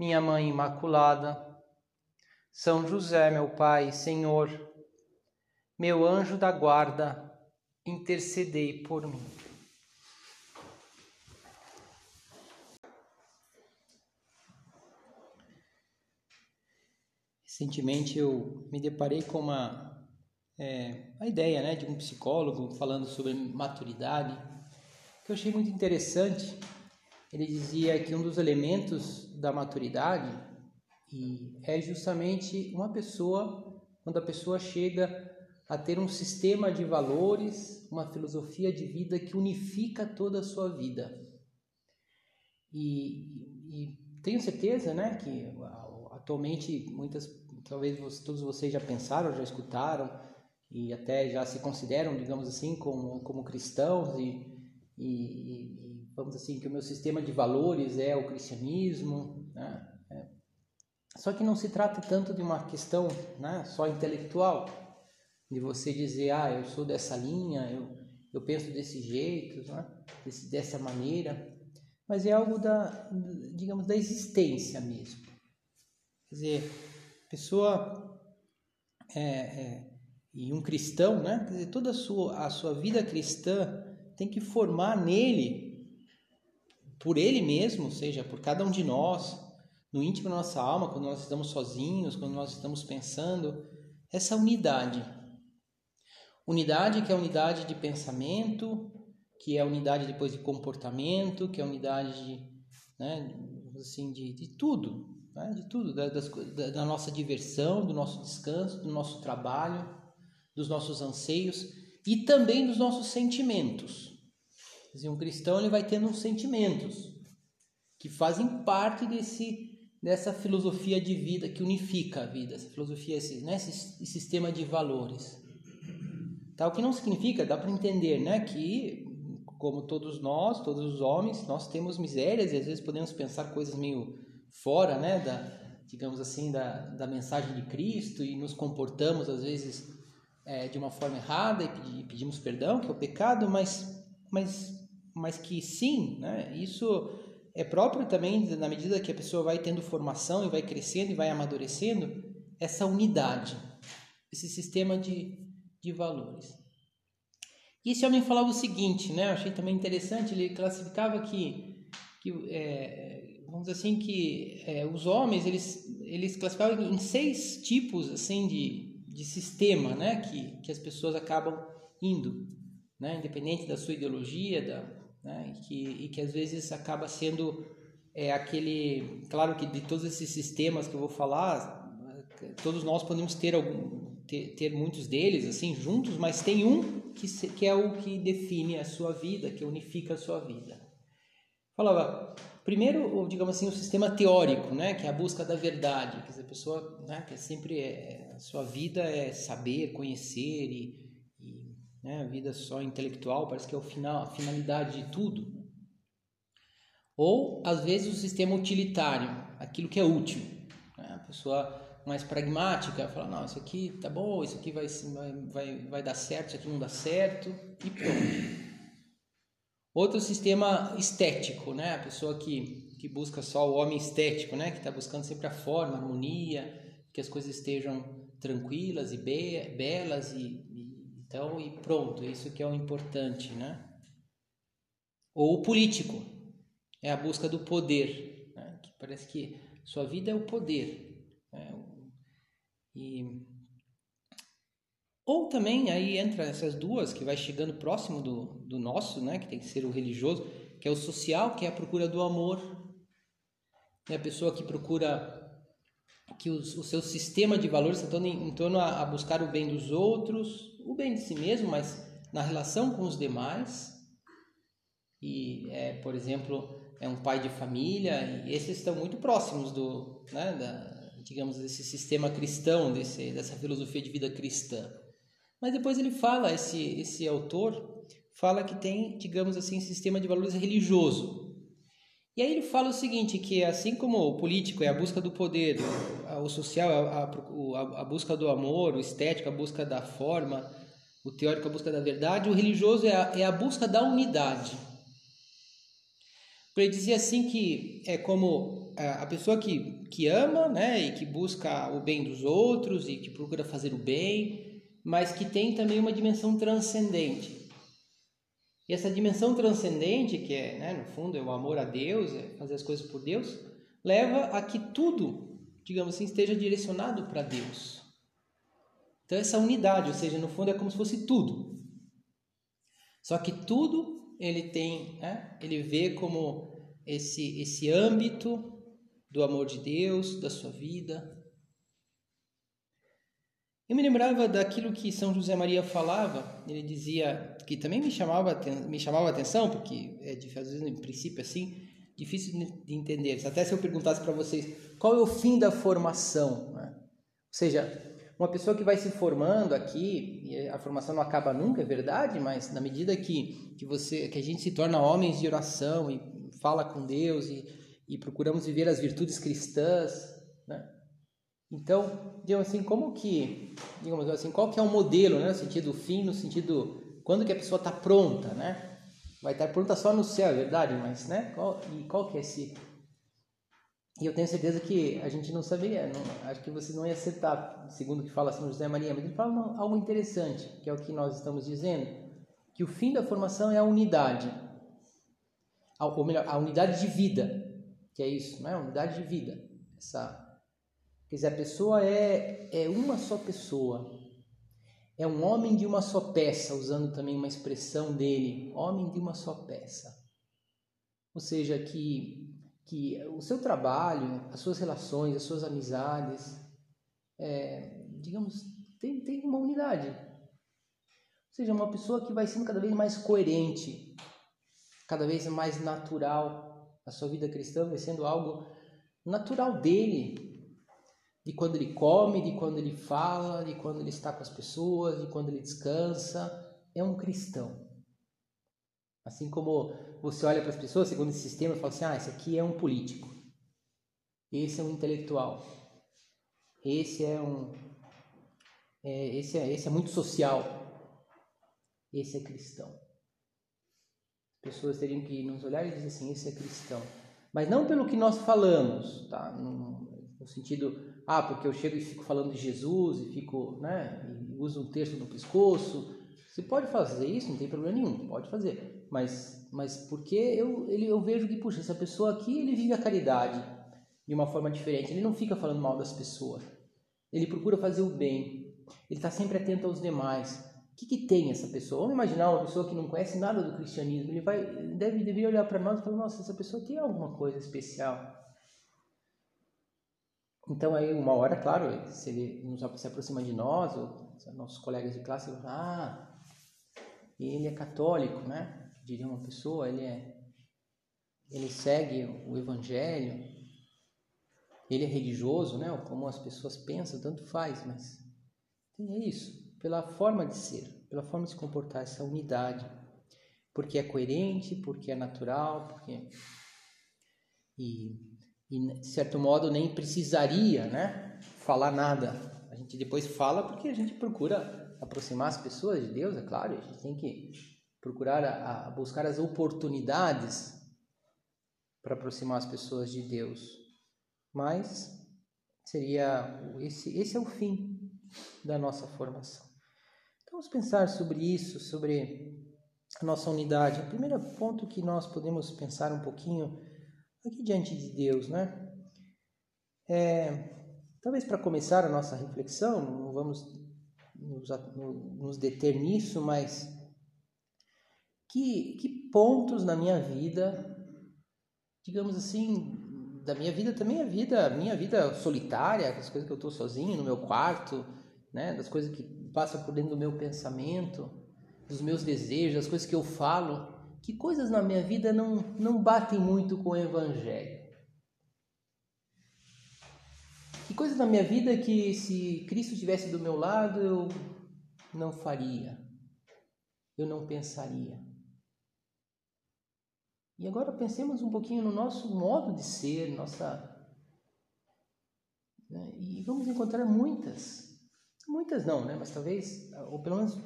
minha Mãe Imaculada, São José, meu Pai, Senhor, meu anjo da guarda, intercedei por mim. Recentemente eu me deparei com uma é, a ideia né, de um psicólogo falando sobre maturidade, que eu achei muito interessante ele dizia que um dos elementos da maturidade é justamente uma pessoa, quando a pessoa chega a ter um sistema de valores, uma filosofia de vida que unifica toda a sua vida. E, e tenho certeza, né, que atualmente muitas, talvez todos vocês já pensaram, já escutaram e até já se consideram, digamos assim, como, como cristãos e, e, vamos assim, que o meu sistema de valores é o cristianismo, né? É. Só que não se trata tanto de uma questão né, só intelectual, de você dizer, ah, eu sou dessa linha, eu, eu penso desse jeito, né? Desse, dessa maneira, mas é algo da, digamos, da existência mesmo. Quer dizer, pessoa é, é, e um cristão, né? Quer dizer, toda a sua, a sua vida cristã tem que formar nele por Ele mesmo, ou seja, por cada um de nós, no íntimo da nossa alma, quando nós estamos sozinhos, quando nós estamos pensando, essa unidade. Unidade que é unidade de pensamento, que é unidade depois de comportamento, que é unidade de, né, assim, de, de tudo, né, de tudo, da, das, da, da nossa diversão, do nosso descanso, do nosso trabalho, dos nossos anseios e também dos nossos sentimentos. Um cristão ele vai tendo uns sentimentos que fazem parte desse dessa filosofia de vida que unifica a vida, essa filosofia, esse, né, esse sistema de valores. Tá? O que não significa, dá para entender, né, que como todos nós, todos os homens, nós temos misérias e às vezes podemos pensar coisas meio fora, né, da, digamos assim, da, da mensagem de Cristo e nos comportamos às vezes é, de uma forma errada e pedimos perdão, que é o pecado, mas, mas mas que sim, né, isso é próprio também na medida que a pessoa vai tendo formação e vai crescendo e vai amadurecendo, essa unidade, esse sistema de, de valores. E esse homem falava o seguinte, né, eu achei também interessante, ele classificava que, que é, vamos dizer assim, que é, os homens, eles, eles classificavam em seis tipos assim de, de sistema né, que, que as pessoas acabam indo, né, independente da sua ideologia, da, né? e, que, e que às vezes acaba sendo é, aquele. Claro que de todos esses sistemas que eu vou falar, todos nós podemos ter, algum, ter, ter muitos deles assim juntos, mas tem um que, que é o que define a sua vida, que unifica a sua vida. Falava, primeiro, digamos assim, o sistema teórico, né, que é a busca da verdade, dizer, a pessoa, né, que é sempre é, a sua vida é saber, conhecer e né? A vida só intelectual parece que é o final, a finalidade de tudo. Ou, às vezes, o sistema utilitário, aquilo que é útil. Né? A pessoa mais pragmática fala, não, isso aqui tá bom, isso aqui vai, vai, vai, dar certo, isso aqui não dá certo, e pronto. Outro sistema estético, né? A pessoa que, que busca só o homem estético, né? Que está buscando sempre a forma, a harmonia, que as coisas estejam tranquilas e be belas e, então, e pronto, isso que é o importante, né? Ou o político, é a busca do poder, né? que parece que sua vida é o poder. Né? E ou também aí entra essas duas que vai chegando próximo do, do nosso, né, que tem que ser o religioso, que é o social, que é a procura do amor, é a pessoa que procura que os, o seu sistema de valores está em, em torno a, a buscar o bem dos outros, o bem de si mesmo, mas na relação com os demais. E, é, por exemplo, é um pai de família, e esses estão muito próximos do, né, da, digamos, desse sistema cristão, desse, dessa filosofia de vida cristã. Mas depois ele fala, esse, esse autor fala que tem, digamos assim, sistema de valores religioso. E aí ele fala o seguinte, que assim como o político é a busca do poder, o social é a, a, a busca do amor, o estético a busca da forma, o teórico a busca da verdade, o religioso é a, é a busca da unidade. Ele dizia assim que é como é, a pessoa que, que ama né, e que busca o bem dos outros e que procura fazer o bem, mas que tem também uma dimensão transcendente. E essa dimensão transcendente, que é, né, no fundo, é o amor a Deus, é fazer as coisas por Deus, leva a que tudo, digamos assim, esteja direcionado para Deus. Então, essa unidade, ou seja, no fundo, é como se fosse tudo. Só que tudo ele tem, né? ele vê como esse, esse âmbito do amor de Deus, da sua vida. Eu me lembrava daquilo que São José Maria falava, ele dizia, que também me chamava, me chamava a atenção, porque é vezes, em princípio, assim, difícil de entender. Até se eu perguntasse para vocês qual é o fim da formação, né? ou seja, uma pessoa que vai se formando aqui, a formação não acaba nunca, é verdade, mas na medida que, que, você, que a gente se torna homens de oração e fala com Deus e, e procuramos viver as virtudes cristãs? Então, digamos assim, como que, digamos assim, qual que é o modelo, né, no sentido fim, no sentido quando que a pessoa está pronta, né? Vai estar pronta só no céu, é verdade, mas, né? Qual, e qual que é esse e eu tenho certeza que a gente não saberia, não, acho que você não ia acertar, segundo o que fala São José Maria, mas ele fala algo interessante, que é o que nós estamos dizendo, que o fim da formação é a unidade, ou melhor, a unidade de vida, que é isso, não é? A unidade de vida. Essa, quer dizer, a pessoa é, é uma só pessoa, é um homem de uma só peça, usando também uma expressão dele, homem de uma só peça. Ou seja, que que o seu trabalho, as suas relações, as suas amizades, é, digamos, tem, tem uma unidade. Ou seja, uma pessoa que vai sendo cada vez mais coerente, cada vez mais natural. A sua vida cristã vai sendo algo natural dele, de quando ele come, de quando ele fala, de quando ele está com as pessoas, de quando ele descansa. É um cristão. Assim como você olha para as pessoas, segundo esse sistema, e fala assim: ah, esse aqui é um político, esse é um intelectual, esse é um. É, esse, é, esse é muito social, esse é cristão. As pessoas teriam que nos olhar e dizer assim: esse é cristão. Mas não pelo que nós falamos, tá? no, no sentido, ah, porque eu chego e fico falando de Jesus e fico, né, e uso um texto no pescoço. Você pode fazer isso, não tem problema nenhum, pode fazer mas, mas porque eu, ele, eu vejo que, puxa, essa pessoa aqui, ele vive a caridade de uma forma diferente. Ele não fica falando mal das pessoas. Ele procura fazer o bem. Ele está sempre atento aos demais. O que, que tem essa pessoa? Vamos imaginar uma pessoa que não conhece nada do cristianismo. Ele vai, deve, deveria olhar para nós e falar: nossa, essa pessoa tem alguma coisa especial. Então, aí, uma hora, claro, se ele se aproxima de nós, ou nossos colegas de classe, ele ah, ele é católico, né? diria uma pessoa, ele é ele segue o evangelho, ele é religioso, né? Como as pessoas pensam, tanto faz, mas é isso, pela forma de ser, pela forma de se comportar, essa unidade, porque é coerente, porque é natural, porque e, e de certo modo nem precisaria, né? Falar nada. A gente depois fala porque a gente procura aproximar as pessoas de Deus, é claro. A gente tem que procurar a, a buscar as oportunidades para aproximar as pessoas de Deus. Mas seria esse, esse é o fim da nossa formação. Então vamos pensar sobre isso, sobre a nossa unidade. O primeiro ponto que nós podemos pensar um pouquinho aqui diante de Deus, né? É, talvez para começar a nossa reflexão, não vamos nos, nos deter nisso, mas que, que pontos na minha vida, digamos assim, da minha vida também a vida, minha vida solitária, as coisas que eu estou sozinho no meu quarto, né, das coisas que passam por dentro do meu pensamento, dos meus desejos, das coisas que eu falo, que coisas na minha vida não, não batem muito com o Evangelho. Que coisas na minha vida que se Cristo estivesse do meu lado eu não faria, eu não pensaria. E agora pensemos um pouquinho no nosso modo de ser, nossa. Né? E vamos encontrar muitas. Muitas não, né? Mas talvez, ou pelo menos,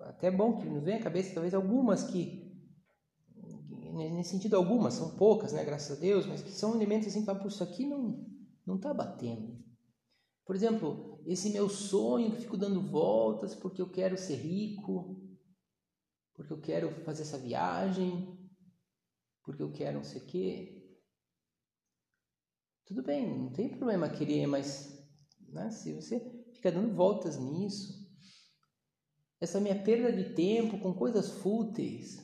até bom que nos venha à cabeça, talvez algumas que, nesse sentido, algumas, são poucas, né? Graças a Deus, mas que são elementos assim, para isso aqui não não está batendo. Por exemplo, esse meu sonho que fico dando voltas porque eu quero ser rico, porque eu quero fazer essa viagem, porque eu quero não sei o quê. Tudo bem, não tem problema querer, mas né, se você fica dando voltas nisso, essa minha perda de tempo com coisas fúteis,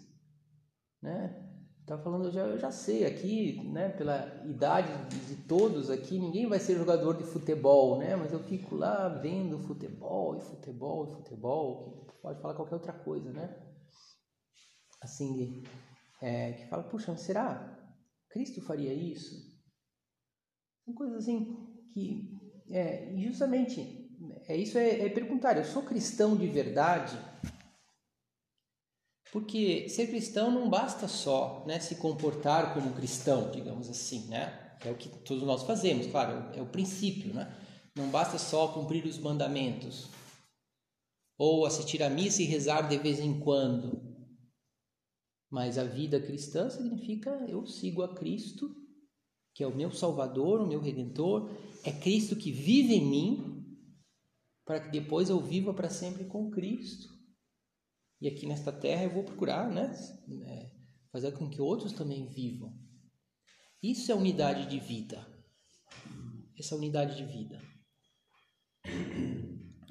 né? Tá falando, eu já, eu já sei aqui, né, pela idade de todos aqui, ninguém vai ser jogador de futebol, né? Mas eu fico lá vendo futebol e futebol e futebol, pode falar qualquer outra coisa, né? Assim, é, que fala, puxa, será? Cristo faria isso? São coisas assim que, é, justamente, é isso é, é perguntar, eu sou cristão de verdade? Porque ser cristão não basta só né, se comportar como cristão, digamos assim, né? É o que todos nós fazemos, claro, é o princípio, né? Não basta só cumprir os mandamentos ou assistir à missa e rezar de vez em quando. Mas a vida cristã significa eu sigo a Cristo, que é o meu Salvador, o meu Redentor, é Cristo que vive em mim, para que depois eu viva para sempre com Cristo. E aqui nesta terra eu vou procurar né, é, fazer com que outros também vivam. Isso é unidade de vida. Essa unidade de vida.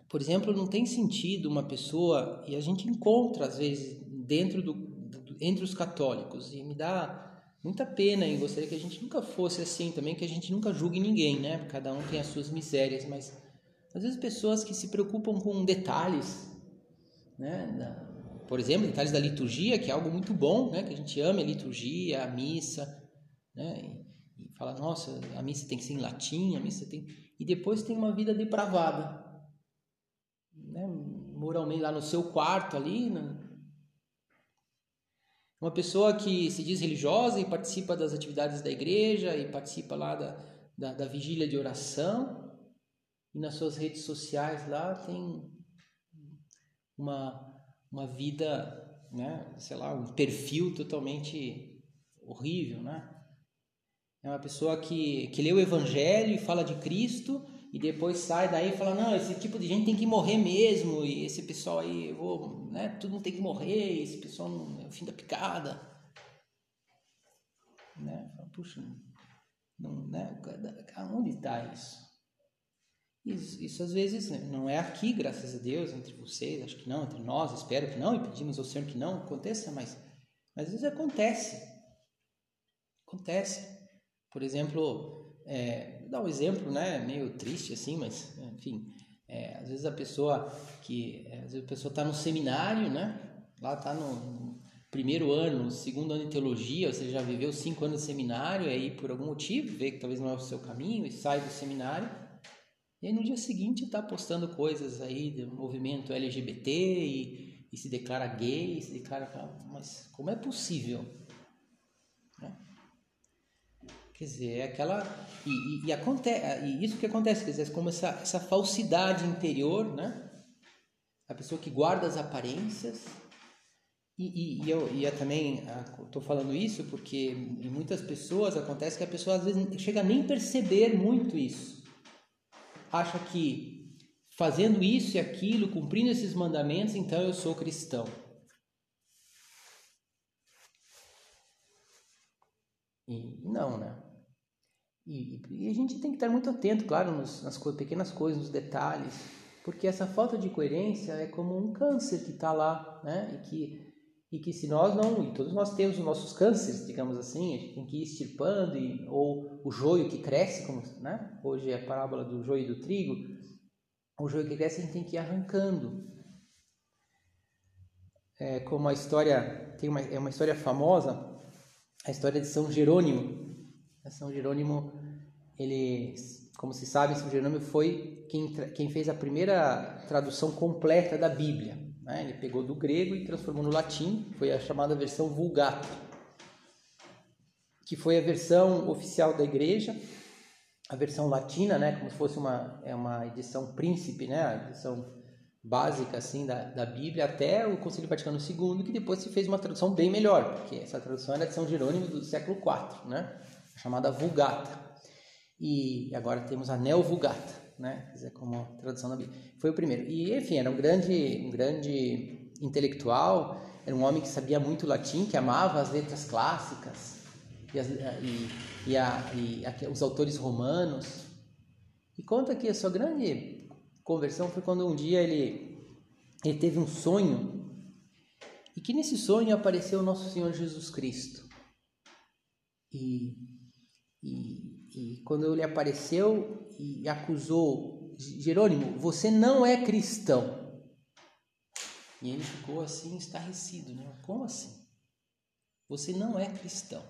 Por exemplo, não tem sentido uma pessoa, e a gente encontra às vezes dentro do, do entre os católicos, e me dá muita pena em gostaria que a gente nunca fosse assim também, que a gente nunca julgue ninguém, né? Cada um tem as suas misérias, mas às vezes pessoas que se preocupam com detalhes, né? Por exemplo, detalhes da liturgia, que é algo muito bom, né? Que a gente ama a liturgia, a missa, né? E, e fala, nossa, a missa tem que ser em latim, a missa tem... E depois tem uma vida depravada, né? Moralmente, lá no seu quarto ali, né? Uma pessoa que se diz religiosa e participa das atividades da igreja e participa lá da, da, da vigília de oração e nas suas redes sociais lá tem uma uma vida, né, sei lá, um perfil totalmente horrível, né? É uma pessoa que, que lê o evangelho e fala de Cristo e depois sai daí e fala, não, esse tipo de gente tem que morrer mesmo e esse pessoal aí, vou, né, todo mundo tem que morrer, esse pessoal não, é o fim da picada. Né? Puxa, não, né? onde está isso? Isso, isso às vezes né, não é aqui, graças a Deus, entre vocês, acho que não, entre nós, espero que não, e pedimos ao Senhor que não aconteça, mas, às vezes acontece. Acontece. Por exemplo, é, vou dar um exemplo, né, meio triste assim, mas enfim, é, às vezes a pessoa que, é, às vezes a pessoa está no seminário, né, lá está no, no, primeiro ano, segundo ano de teologia, você já viveu cinco anos de seminário, aí por algum motivo vê que talvez não é o seu caminho e sai do seminário e aí no dia seguinte está postando coisas aí do movimento LGBT e, e, se declara gay, se declara. Mas como é possível? Né? Quer dizer, é aquela. E, e, e, acontece, e isso que acontece, quer dizer, como essa, essa falsidade interior, né? A pessoa que guarda as aparências. E, e, eu, e eu também estou falando isso porque em muitas pessoas acontece que a pessoa às vezes chega a nem perceber muito isso acha que fazendo isso e aquilo, cumprindo esses mandamentos, então eu sou cristão. E não, né? E, e, a gente tem que estar muito atento, claro, nos, nas pequenas coisas, nos detalhes, porque essa falta de coerência é como um câncer que está lá, né? E que e que se nós não, e todos nós temos os nossos cânceres, digamos assim, a gente tem que ir extirpando, e, ou o joio que cresce, como, né? hoje é a parábola do joio e do trigo, o joio que cresce a gente tem que ir arrancando. é, como a história tem uma, é uma história famosa, a história de São Jerônimo. São Jerônimo, ele, como se sabe, São Jerônimo foi quem, quem fez a primeira tradução completa da Bíblia. Né? Ele pegou do grego e transformou no latim, foi a chamada versão Vulgata, que foi a versão oficial da Igreja a versão latina, né, como se fosse uma, é uma edição príncipe, né, a edição básica assim da, da Bíblia, até o Concílio Vaticano II, que depois se fez uma tradução bem melhor, porque essa tradução era de São Jerônimo do século IV, né, chamada Vulgata. E agora temos a Neo Vulgata, né, dizer, como tradução da Bíblia. Foi o primeiro. E enfim, era um grande, um grande intelectual, era um homem que sabia muito latim, que amava as letras clássicas e, as, e e, a, e a, os autores romanos. E conta que a sua grande conversão foi quando um dia ele, ele teve um sonho e que nesse sonho apareceu o nosso Senhor Jesus Cristo. E, e, e quando ele apareceu e acusou Jerônimo, você não é cristão. E ele ficou assim estarrecido, né? Como assim? Você não é cristão.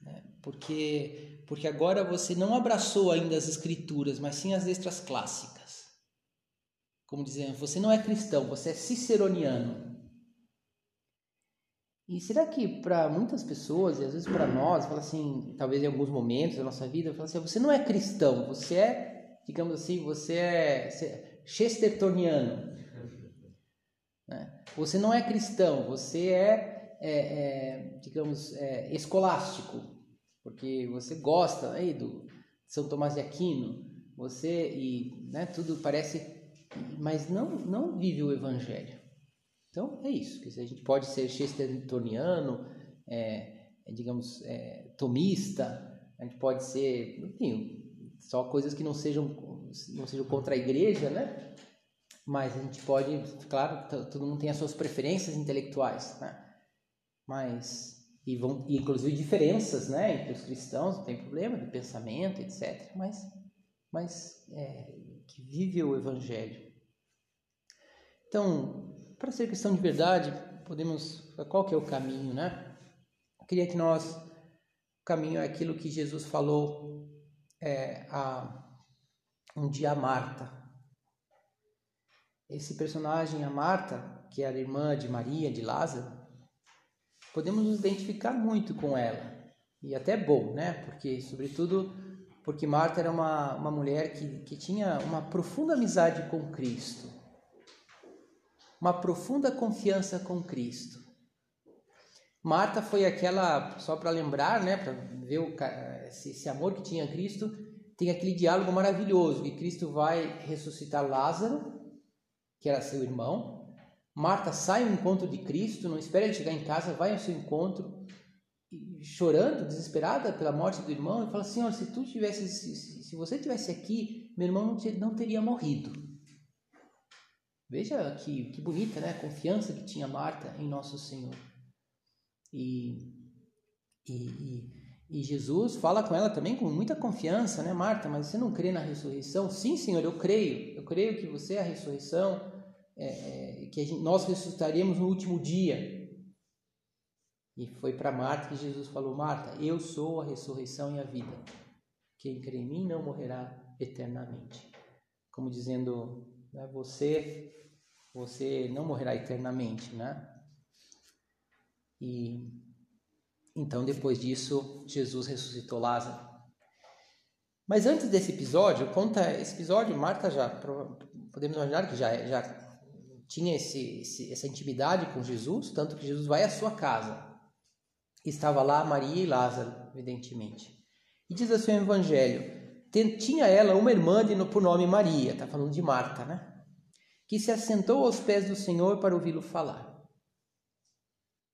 Né? Porque, porque agora você não abraçou ainda as escrituras, mas sim as letras clássicas. Como dizendo, você não é cristão, você é ciceroniano. E será que para muitas pessoas, e às vezes para nós, fala assim, talvez em alguns momentos da nossa vida, fala assim, você não é cristão, você é, digamos assim, você é, é chestertoniano. Né? Você não é cristão, você é, é, é digamos, é, escolástico porque você gosta aí do São Tomás de Aquino, você e né, tudo parece, mas não não vive o Evangelho. Então é isso. Quer dizer, a gente pode ser chestertoniano, é, é, digamos, é, tomista, a gente pode ser, enfim, só coisas que não sejam não sejam contra a igreja, né? Mas a gente pode, claro, todo mundo tem as suas preferências intelectuais, né? Mas e vão e inclusive diferenças né entre os cristãos não tem problema de pensamento etc mas mas é, que vive o evangelho então para ser cristão de verdade podemos qual que é o caminho né eu queria que nós o caminho é aquilo que Jesus falou é, a um dia a Marta esse personagem a Marta que era irmã de Maria de Lázaro podemos nos identificar muito com ela. E até bom, né? Porque, sobretudo, porque Marta era uma, uma mulher que, que tinha uma profunda amizade com Cristo, uma profunda confiança com Cristo. Marta foi aquela, só para lembrar, né, para ver o, esse, esse amor que tinha Cristo, tem aquele diálogo maravilhoso que Cristo vai ressuscitar Lázaro, que era seu irmão, Marta sai ao encontro de Cristo, não espera ele chegar em casa, vai ao seu encontro, chorando, desesperada pela morte do irmão, e fala: Senhor, se tu tivesse, se, se você tivesse aqui, meu irmão não, não teria morrido. Veja que, que bonita né? a confiança que tinha Marta em nosso Senhor. E, e, e, e, Jesus fala com ela também com muita confiança, né, Marta? Mas você não crê na ressurreição? Sim, Senhor, eu creio. Eu creio que você é a ressurreição é, é, que gente, nós ressuscitaríamos no último dia. E foi para Marta que Jesus falou: Marta, eu sou a ressurreição e a vida. Quem crê em mim não morrerá eternamente. Como dizendo, né, você, você não morrerá eternamente, né? E então depois disso Jesus ressuscitou Lázaro. Mas antes desse episódio, conta esse episódio, Marta já podemos imaginar que já já tinha esse, esse, essa intimidade com Jesus, tanto que Jesus vai à sua casa. Estava lá Maria e Lázaro, evidentemente. E diz assim o Evangelho: tinha ela uma irmã de, por nome Maria, está falando de Marta, né? Que se assentou aos pés do Senhor para ouvi-lo falar.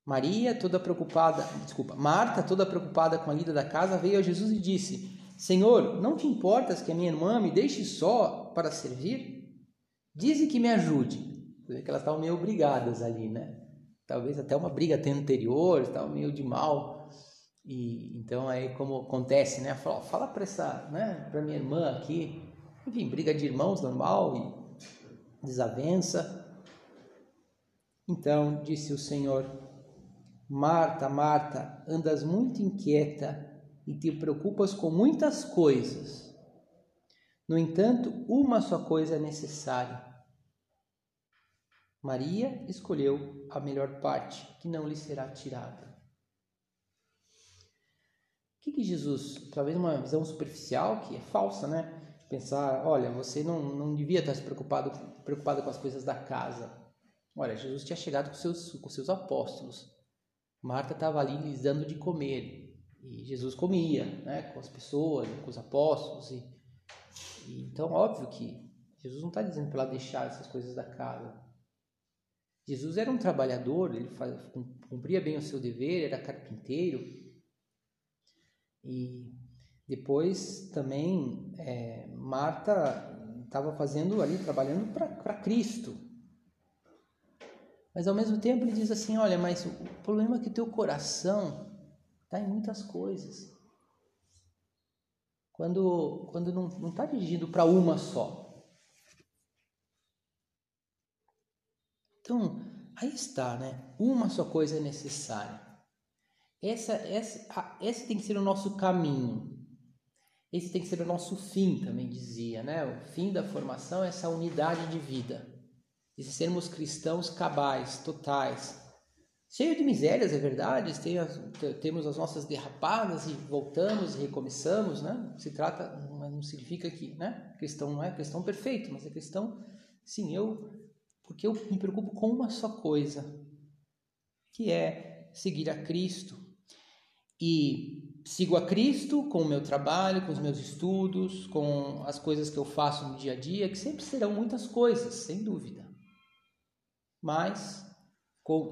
Maria, toda preocupada, desculpa, Marta, toda preocupada com a lida da casa, veio a Jesus e disse: Senhor, não te importas que a minha irmã me deixe só para servir? Dize que me ajude. Você vê que elas estavam meio obrigadas ali, né? Talvez até uma briga até anterior, estavam meio de mal. E então aí como acontece, né? Fala, fala para essa, né, para minha irmã aqui. Enfim, briga de irmãos normal e desavença. Então disse o Senhor: Marta, Marta, andas muito inquieta e te preocupas com muitas coisas. No entanto, uma só coisa é necessária. Maria escolheu a melhor parte, que não lhe será tirada. O que, que Jesus, talvez uma visão superficial, que é falsa, né? Pensar, olha, você não, não devia estar se preocupado, preocupado com as coisas da casa. Olha, Jesus tinha chegado com seus, com seus apóstolos. Marta estava ali lhes dando de comer. E Jesus comia né, com as pessoas, com os apóstolos. E, e então, óbvio que Jesus não está dizendo para ela deixar essas coisas da casa. Jesus era um trabalhador, ele faz, cumpria bem o seu dever, era carpinteiro. E depois também é, Marta estava fazendo ali, trabalhando para Cristo. Mas ao mesmo tempo ele diz assim: olha, mas o problema é que o teu coração está em muitas coisas. Quando, quando não está dirigido para uma só. Então, aí está, né? Uma só coisa é necessária. Essa, essa, esse tem que ser o nosso caminho. Esse tem que ser o nosso fim, também dizia, né? O fim da formação é essa unidade de vida. E sermos cristãos cabais, totais. Cheio de misérias, é verdade, tem as, temos as nossas derrapadas e voltamos e recomeçamos, né? Se trata, mas não significa que, né? Cristão não é cristão perfeito, mas é cristão, sim, eu, porque eu me preocupo com uma só coisa, que é seguir a Cristo. E sigo a Cristo com o meu trabalho, com os meus estudos, com as coisas que eu faço no dia a dia, que sempre serão muitas coisas, sem dúvida mas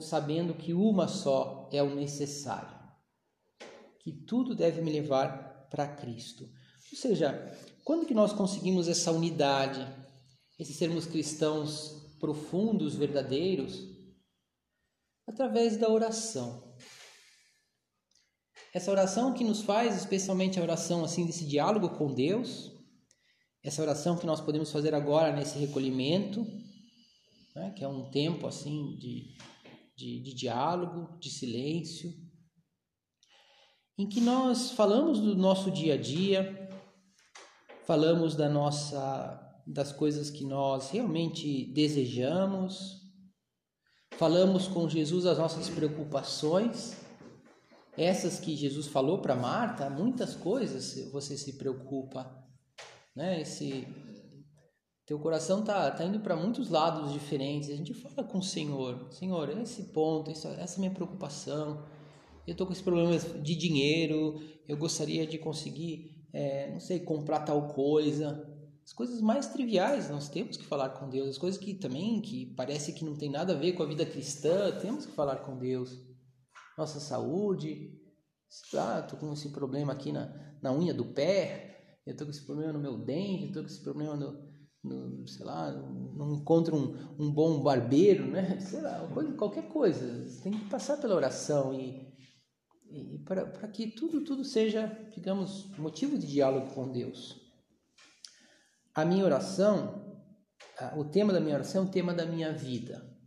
sabendo que uma só é o necessário, que tudo deve me levar para Cristo. Ou seja, quando que nós conseguimos essa unidade, esse sermos cristãos profundos, verdadeiros? Através da oração. Essa oração que nos faz, especialmente a oração assim desse diálogo com Deus, essa oração que nós podemos fazer agora nesse recolhimento, né? que é um tempo assim de, de, de diálogo, de silêncio, em que nós falamos do nosso dia a dia, falamos da nossa das coisas que nós realmente desejamos, falamos com Jesus as nossas preocupações, essas que Jesus falou para Marta, muitas coisas você se preocupa, né? Esse teu coração tá, tá indo para muitos lados diferentes. A gente fala com o Senhor, Senhor, esse ponto, essa, essa minha preocupação. Eu tô com esses problemas de dinheiro. Eu gostaria de conseguir, é, não sei, comprar tal coisa. As coisas mais triviais nós temos que falar com Deus. As coisas que também que parece que não tem nada a ver com a vida cristã, temos que falar com Deus. Nossa saúde, ah, tô com esse problema aqui na, na unha do pé. Eu tô com esse problema no meu dente. Eu tô com esse problema no no, sei lá, não encontra um, um bom barbeiro, né? Sei lá, coisa, qualquer coisa. Você tem que passar pela oração e, e para que tudo, tudo seja, digamos, motivo de diálogo com Deus. A minha oração, o tema da minha oração é o tema da minha vida.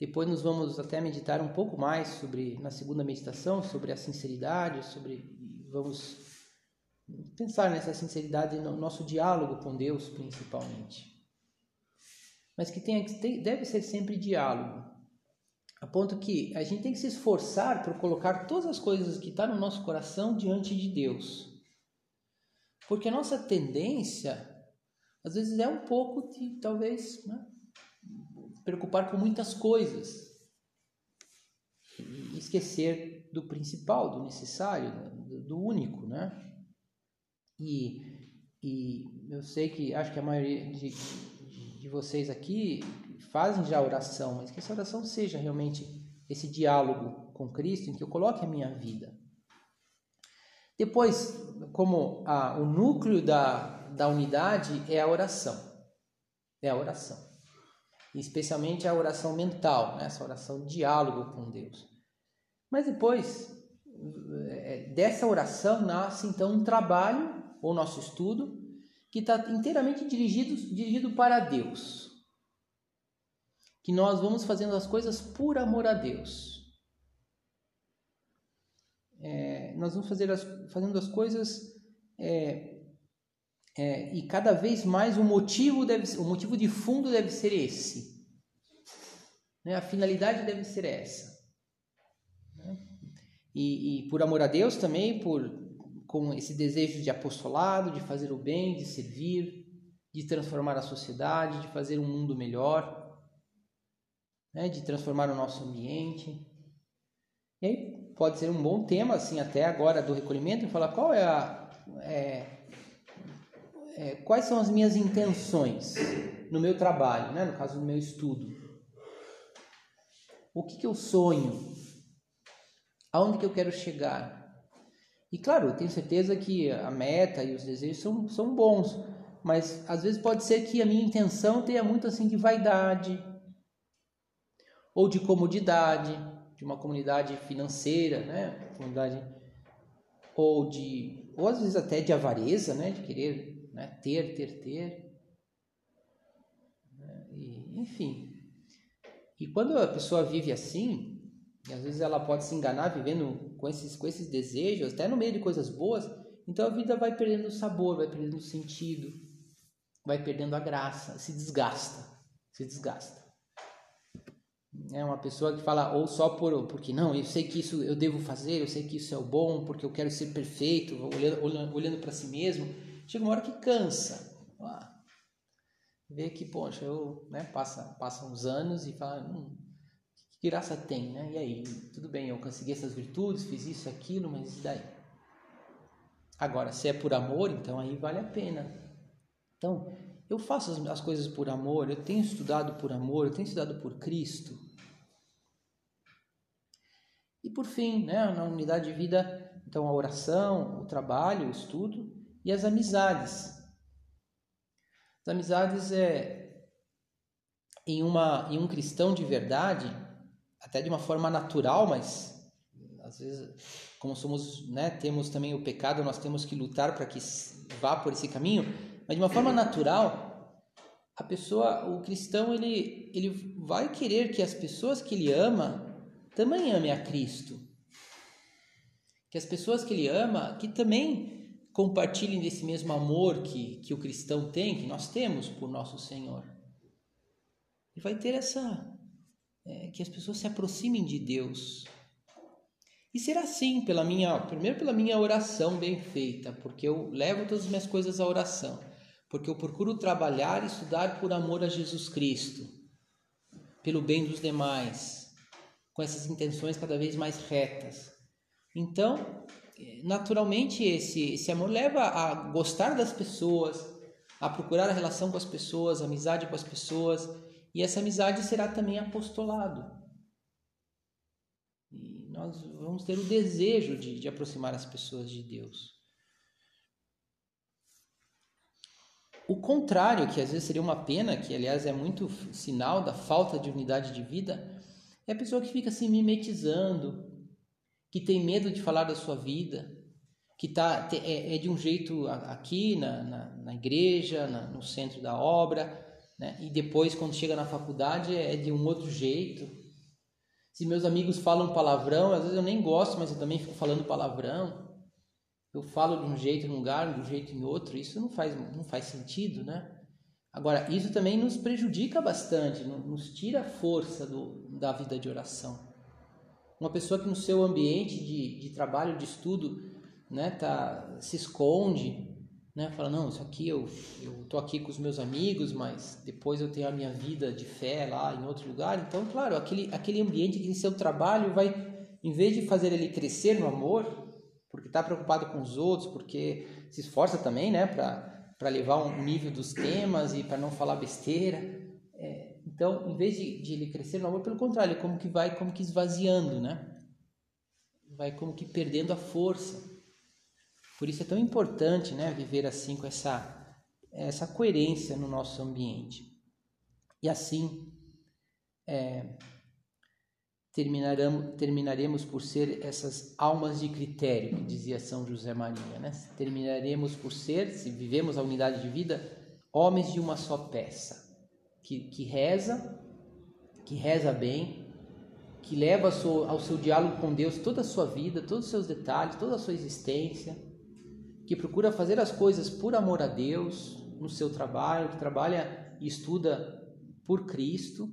Depois nós vamos até meditar um pouco mais sobre, na segunda meditação, sobre a sinceridade, sobre, vamos pensar nessa sinceridade no nosso diálogo com Deus, principalmente. Mas que tenha, deve ser sempre diálogo, a ponto que a gente tem que se esforçar por colocar todas as coisas que estão tá no nosso coração diante de Deus. Porque a nossa tendência, às vezes, é um pouco de, talvez, né, preocupar com muitas coisas e esquecer do principal, do necessário, do único, né? E, e eu sei que acho que a maioria de, de, de vocês aqui fazem já oração, mas que essa oração seja realmente esse diálogo com Cristo em que eu coloque a minha vida. Depois, como a, o núcleo da, da unidade é a oração. É a oração. Especialmente a oração mental, né? essa oração diálogo com Deus. Mas depois, é, dessa oração nasce então um trabalho ou nosso estudo, que está inteiramente dirigido, dirigido para Deus. que nós vamos fazendo as coisas por amor a Deus. É, nós vamos fazer as, fazendo as coisas é, é, e cada vez mais o motivo deve o motivo de fundo deve ser esse. Né? A finalidade deve ser essa. Né? E, e por amor a Deus também, por com esse desejo de apostolado, de fazer o bem, de servir, de transformar a sociedade, de fazer um mundo melhor né, de transformar o nosso ambiente. E aí pode ser um bom tema, assim, até agora do recolhimento, falar qual é a. É, é, quais são as minhas intenções no meu trabalho, né, no caso do meu estudo. O que, que eu sonho? Aonde que eu quero chegar? E claro, eu tenho certeza que a meta e os desejos são, são bons, mas às vezes pode ser que a minha intenção tenha muito assim de vaidade, ou de comodidade, de uma comunidade financeira, né? Comunidade ou de ou às vezes até de avareza, né? De querer né? ter, ter, ter. Né? E, enfim. E quando a pessoa vive assim, e às vezes ela pode se enganar vivendo com esses, com esses desejos, até no meio de coisas boas, então a vida vai perdendo o sabor, vai perdendo o sentido, vai perdendo a graça, se desgasta, se desgasta é uma pessoa que fala ou só por porque não, eu sei que isso eu devo fazer, eu sei que isso é o bom, porque eu quero ser perfeito, olhando, olhando, para si mesmo, chega uma hora que cansa. Ah, vê que, poxa, eu, né, passa, passa uns anos e fala, hum, que graça tem, né? E aí, tudo bem, eu consegui essas virtudes, fiz isso, aquilo, mas e daí? Agora, se é por amor, então aí vale a pena. Então, eu faço as, as coisas por amor, eu tenho estudado por amor, eu tenho estudado por Cristo. E por fim, né, na unidade de vida, então a oração, o trabalho, o estudo e as amizades. As amizades é em uma em um cristão de verdade, até de uma forma natural, mas às vezes como somos, né, temos também o pecado, nós temos que lutar para que vá por esse caminho, mas de uma forma natural, a pessoa, o cristão, ele ele vai querer que as pessoas que ele ama também ame a Cristo. Que as pessoas que ele ama, que também compartilhem desse mesmo amor que, que o cristão tem, que nós temos por nosso Senhor. E vai ter essa. É, que as pessoas se aproximem de Deus. E será assim, pela minha, primeiro pela minha oração bem feita, porque eu levo todas as minhas coisas à oração, porque eu procuro trabalhar e estudar por amor a Jesus Cristo, pelo bem dos demais, com essas intenções cada vez mais retas. Então, naturalmente, esse, esse amor leva a gostar das pessoas, a procurar a relação com as pessoas, a amizade com as pessoas, e essa amizade será também apostolado. E nós vamos ter o desejo de, de aproximar as pessoas de Deus. O contrário, que às vezes seria uma pena, que aliás é muito sinal da falta de unidade de vida, é a pessoa que fica se mimetizando, que tem medo de falar da sua vida, que tá, é, é de um jeito aqui na, na, na igreja, na, no centro da obra, né? e depois, quando chega na faculdade, é de um outro jeito. Se meus amigos falam palavrão, às vezes eu nem gosto, mas eu também fico falando palavrão. Eu falo de um jeito em um lugar, de um jeito em outro, isso não faz, não faz sentido, né? Agora, isso também nos prejudica bastante, nos tira a força do, da vida de oração. Uma pessoa que no seu ambiente de, de trabalho, de estudo, né, tá, se esconde, né, fala, não, isso aqui eu estou aqui com os meus amigos, mas depois eu tenho a minha vida de fé lá em outro lugar. Então, claro, aquele, aquele ambiente, aquele seu trabalho vai, em vez de fazer ele crescer no amor, porque está preocupado com os outros, porque se esforça também, né, para levar um nível dos temas e para não falar besteira. Então, em vez de, de, ele crescer no amor, pelo contrário, ele como que vai como que esvaziando, né? Vai como que perdendo a força. Por isso é tão importante, né, viver assim com essa essa coerência no nosso ambiente. E assim, é, terminaremos, terminaremos por ser essas almas de critério, que dizia São José Maria. Né? Terminaremos por ser, se vivemos a unidade de vida, homens de uma só peça, que, que reza, que reza bem, que leva ao seu, diálogo com Deus toda a sua vida, todos os seus detalhes, toda a sua existência, que procura fazer as coisas por amor a Deus no seu trabalho, que trabalha e estuda por Cristo,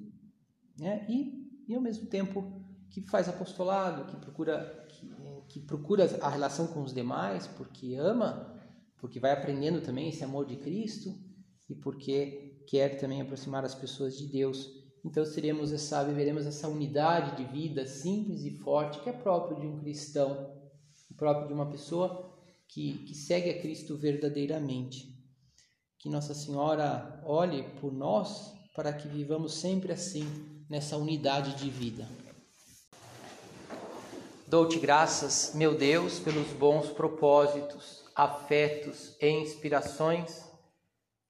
né? e, e ao mesmo tempo que faz apostolado, que procura que, que procura a relação com os demais, porque ama, porque vai aprendendo também esse amor de Cristo e porque quer também aproximar as pessoas de Deus. Então seremos essa, viveremos essa unidade de vida simples e forte que é próprio de um cristão, próprio de uma pessoa que, que segue a Cristo verdadeiramente. Que Nossa Senhora olhe por nós para que vivamos sempre assim, nessa unidade de vida. Dou-te graças, meu Deus, pelos bons propósitos, afetos e inspirações